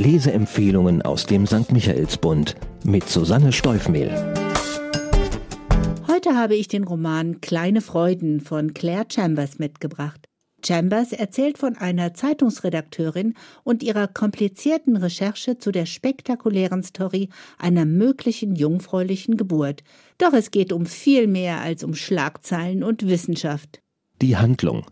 Leseempfehlungen aus dem St. Michaelsbund mit Susanne Steufmehl. Heute habe ich den Roman Kleine Freuden von Claire Chambers mitgebracht. Chambers erzählt von einer Zeitungsredakteurin und ihrer komplizierten Recherche zu der spektakulären Story einer möglichen jungfräulichen Geburt. Doch es geht um viel mehr als um Schlagzeilen und Wissenschaft. Die Handlung.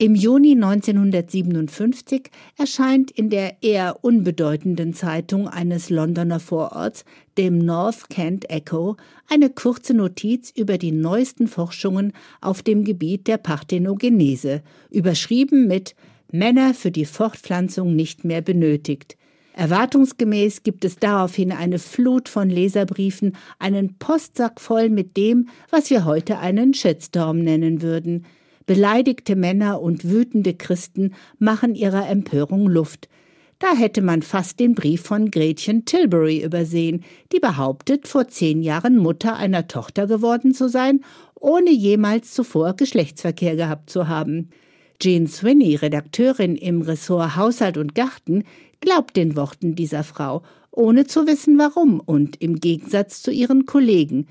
Im Juni 1957 erscheint in der eher unbedeutenden Zeitung eines Londoner Vororts, dem North Kent Echo, eine kurze Notiz über die neuesten Forschungen auf dem Gebiet der Parthenogenese, überschrieben mit Männer für die Fortpflanzung nicht mehr benötigt. Erwartungsgemäß gibt es daraufhin eine Flut von Leserbriefen, einen Postsack voll mit dem, was wir heute einen Shitstorm nennen würden – Beleidigte Männer und wütende Christen machen ihrer Empörung Luft. Da hätte man fast den Brief von Gretchen Tilbury übersehen, die behauptet, vor zehn Jahren Mutter einer Tochter geworden zu sein, ohne jemals zuvor Geschlechtsverkehr gehabt zu haben. Jean Swinney, Redakteurin im Ressort Haushalt und Garten, glaubt den Worten dieser Frau, ohne zu wissen warum und im Gegensatz zu ihren Kollegen.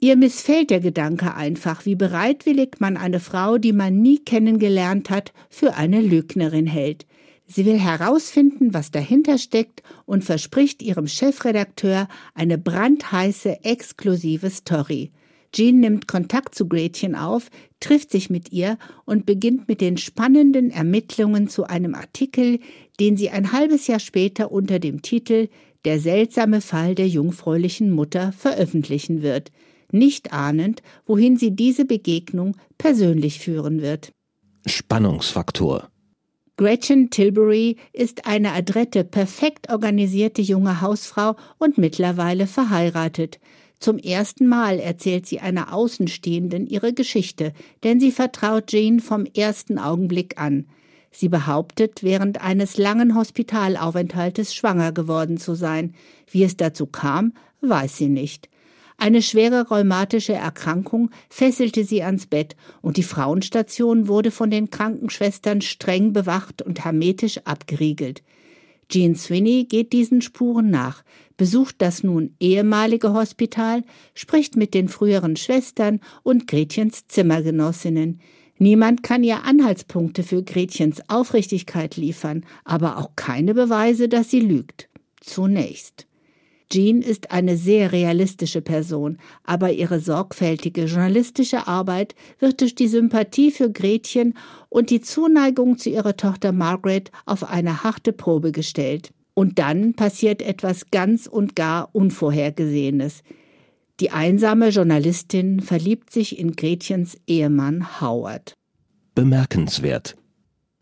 Ihr missfällt der Gedanke einfach, wie bereitwillig man eine Frau, die man nie kennengelernt hat, für eine Lügnerin hält. Sie will herausfinden, was dahinter steckt und verspricht ihrem Chefredakteur eine brandheiße, exklusive Story. Jean nimmt Kontakt zu Gretchen auf, trifft sich mit ihr und beginnt mit den spannenden Ermittlungen zu einem Artikel, den sie ein halbes Jahr später unter dem Titel Der seltsame Fall der jungfräulichen Mutter veröffentlichen wird nicht ahnend, wohin sie diese Begegnung persönlich führen wird. Spannungsfaktor. Gretchen Tilbury ist eine adrette, perfekt organisierte junge Hausfrau und mittlerweile verheiratet. Zum ersten Mal erzählt sie einer Außenstehenden ihre Geschichte, denn sie vertraut Jane vom ersten Augenblick an. Sie behauptet, während eines langen Hospitalaufenthaltes schwanger geworden zu sein. Wie es dazu kam, weiß sie nicht. Eine schwere rheumatische Erkrankung fesselte sie ans Bett und die Frauenstation wurde von den Krankenschwestern streng bewacht und hermetisch abgeriegelt. Jean Swinney geht diesen Spuren nach, besucht das nun ehemalige Hospital, spricht mit den früheren Schwestern und Gretchens Zimmergenossinnen. Niemand kann ihr Anhaltspunkte für Gretchens Aufrichtigkeit liefern, aber auch keine Beweise, dass sie lügt. Zunächst. Jean ist eine sehr realistische Person, aber ihre sorgfältige journalistische Arbeit wird durch die Sympathie für Gretchen und die Zuneigung zu ihrer Tochter Margaret auf eine harte Probe gestellt. Und dann passiert etwas ganz und gar Unvorhergesehenes. Die einsame Journalistin verliebt sich in Gretchens Ehemann Howard. Bemerkenswert.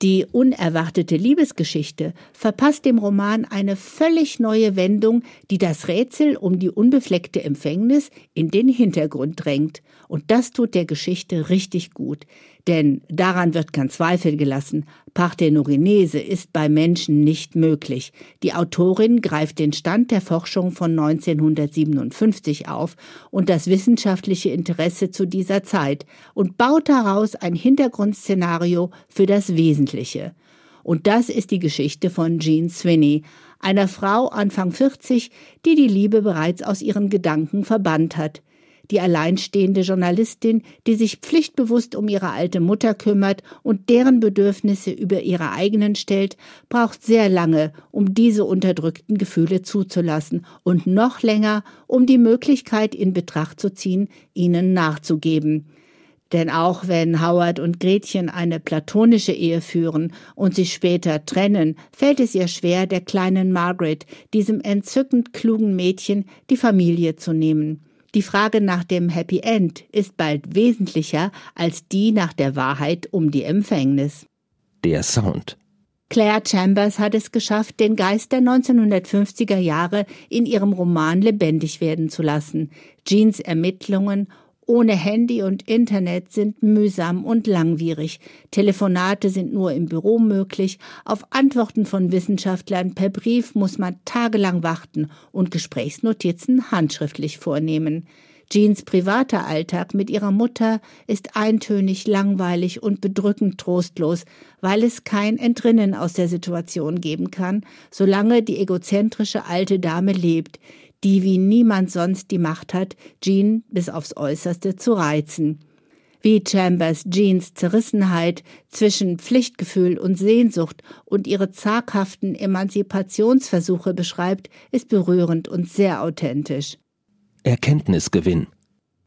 Die unerwartete Liebesgeschichte verpasst dem Roman eine völlig neue Wendung, die das Rätsel um die unbefleckte Empfängnis in den Hintergrund drängt. Und das tut der Geschichte richtig gut. Denn daran wird kein Zweifel gelassen. Parthenogenese ist bei Menschen nicht möglich. Die Autorin greift den Stand der Forschung von 1957 auf und das wissenschaftliche Interesse zu dieser Zeit und baut daraus ein Hintergrundszenario für das Wesentliche. Und das ist die Geschichte von Jean Swinney, einer Frau Anfang 40, die die Liebe bereits aus ihren Gedanken verbannt hat die alleinstehende Journalistin, die sich pflichtbewusst um ihre alte Mutter kümmert und deren Bedürfnisse über ihre eigenen stellt, braucht sehr lange, um diese unterdrückten Gefühle zuzulassen und noch länger, um die Möglichkeit in Betracht zu ziehen, ihnen nachzugeben. Denn auch wenn Howard und Gretchen eine platonische Ehe führen und sich später trennen, fällt es ihr schwer, der kleinen Margaret, diesem entzückend klugen Mädchen, die Familie zu nehmen. Die Frage nach dem Happy End ist bald wesentlicher als die nach der Wahrheit um die Empfängnis. Der Sound. Claire Chambers hat es geschafft, den Geist der 1950er Jahre in ihrem Roman lebendig werden zu lassen. Jeans Ermittlungen ohne Handy und Internet sind mühsam und langwierig. Telefonate sind nur im Büro möglich. Auf Antworten von Wissenschaftlern per Brief muss man tagelang warten und Gesprächsnotizen handschriftlich vornehmen. Jeans privater Alltag mit ihrer Mutter ist eintönig, langweilig und bedrückend trostlos, weil es kein Entrinnen aus der Situation geben kann, solange die egozentrische alte Dame lebt, die wie niemand sonst die Macht hat, Jean bis aufs Äußerste zu reizen. Wie Chambers Jeans Zerrissenheit zwischen Pflichtgefühl und Sehnsucht und ihre zaghaften Emanzipationsversuche beschreibt, ist berührend und sehr authentisch. Erkenntnisgewinn.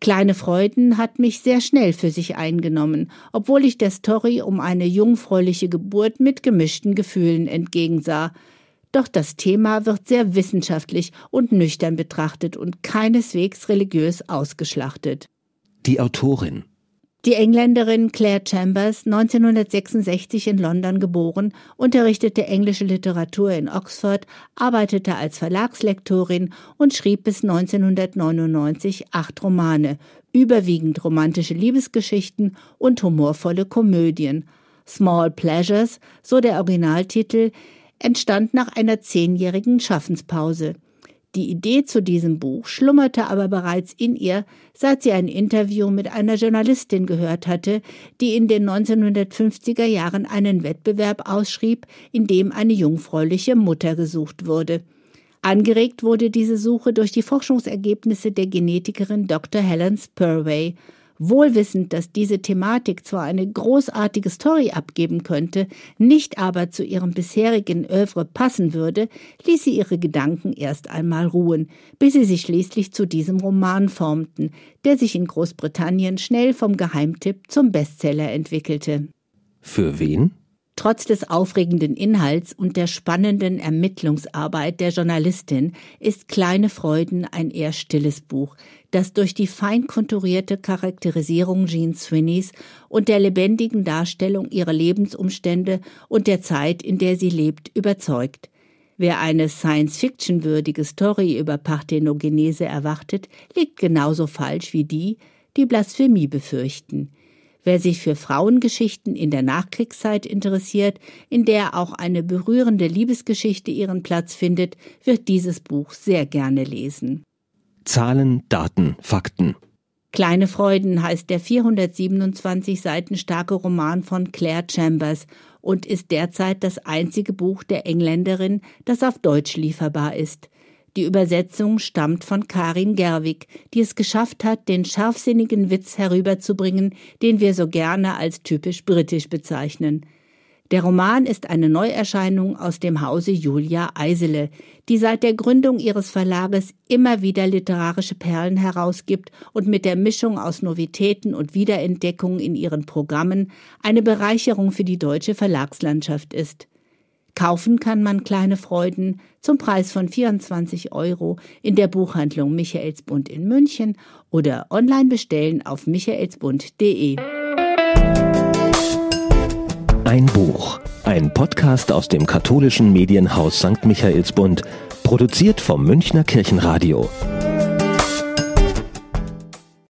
Kleine Freuden hat mich sehr schnell für sich eingenommen, obwohl ich der Story um eine jungfräuliche Geburt mit gemischten Gefühlen entgegensah. Doch das Thema wird sehr wissenschaftlich und nüchtern betrachtet und keineswegs religiös ausgeschlachtet. Die Autorin die Engländerin Claire Chambers, 1966 in London geboren, unterrichtete englische Literatur in Oxford, arbeitete als Verlagslektorin und schrieb bis 1999 acht Romane, überwiegend romantische Liebesgeschichten und humorvolle Komödien. Small Pleasures, so der Originaltitel, entstand nach einer zehnjährigen Schaffenspause. Die Idee zu diesem Buch schlummerte aber bereits in ihr, seit sie ein Interview mit einer Journalistin gehört hatte, die in den 1950er Jahren einen Wettbewerb ausschrieb, in dem eine jungfräuliche Mutter gesucht wurde. Angeregt wurde diese Suche durch die Forschungsergebnisse der Genetikerin Dr. Helen Spurway Wohlwissend, dass diese Thematik zwar eine großartige Story abgeben könnte, nicht aber zu ihrem bisherigen Övre passen würde, ließ sie ihre Gedanken erst einmal ruhen, bis sie sich schließlich zu diesem Roman formten, der sich in Großbritannien schnell vom Geheimtipp zum Bestseller entwickelte. Für wen? Trotz des aufregenden Inhalts und der spannenden Ermittlungsarbeit der Journalistin ist Kleine Freuden ein eher stilles Buch, das durch die fein konturierte Charakterisierung Jean Swinnys und der lebendigen Darstellung ihrer Lebensumstände und der Zeit, in der sie lebt, überzeugt. Wer eine Science-Fiction-würdige Story über Parthenogenese erwartet, liegt genauso falsch wie die, die Blasphemie befürchten. Wer sich für Frauengeschichten in der Nachkriegszeit interessiert, in der auch eine berührende Liebesgeschichte ihren Platz findet, wird dieses Buch sehr gerne lesen. Zahlen, Daten, Fakten. Kleine Freuden heißt der 427 Seiten starke Roman von Claire Chambers und ist derzeit das einzige Buch der Engländerin, das auf Deutsch lieferbar ist. Die Übersetzung stammt von Karin Gerwig, die es geschafft hat, den scharfsinnigen Witz herüberzubringen, den wir so gerne als typisch britisch bezeichnen. Der Roman ist eine Neuerscheinung aus dem Hause Julia Eisele, die seit der Gründung ihres Verlages immer wieder literarische Perlen herausgibt und mit der Mischung aus Novitäten und Wiederentdeckungen in ihren Programmen eine Bereicherung für die deutsche Verlagslandschaft ist. Kaufen kann man kleine Freuden zum Preis von 24 Euro in der Buchhandlung Michaelsbund in München oder online bestellen auf michaelsbund.de. Ein Buch, ein Podcast aus dem katholischen Medienhaus St. Michaelsbund, produziert vom Münchner Kirchenradio.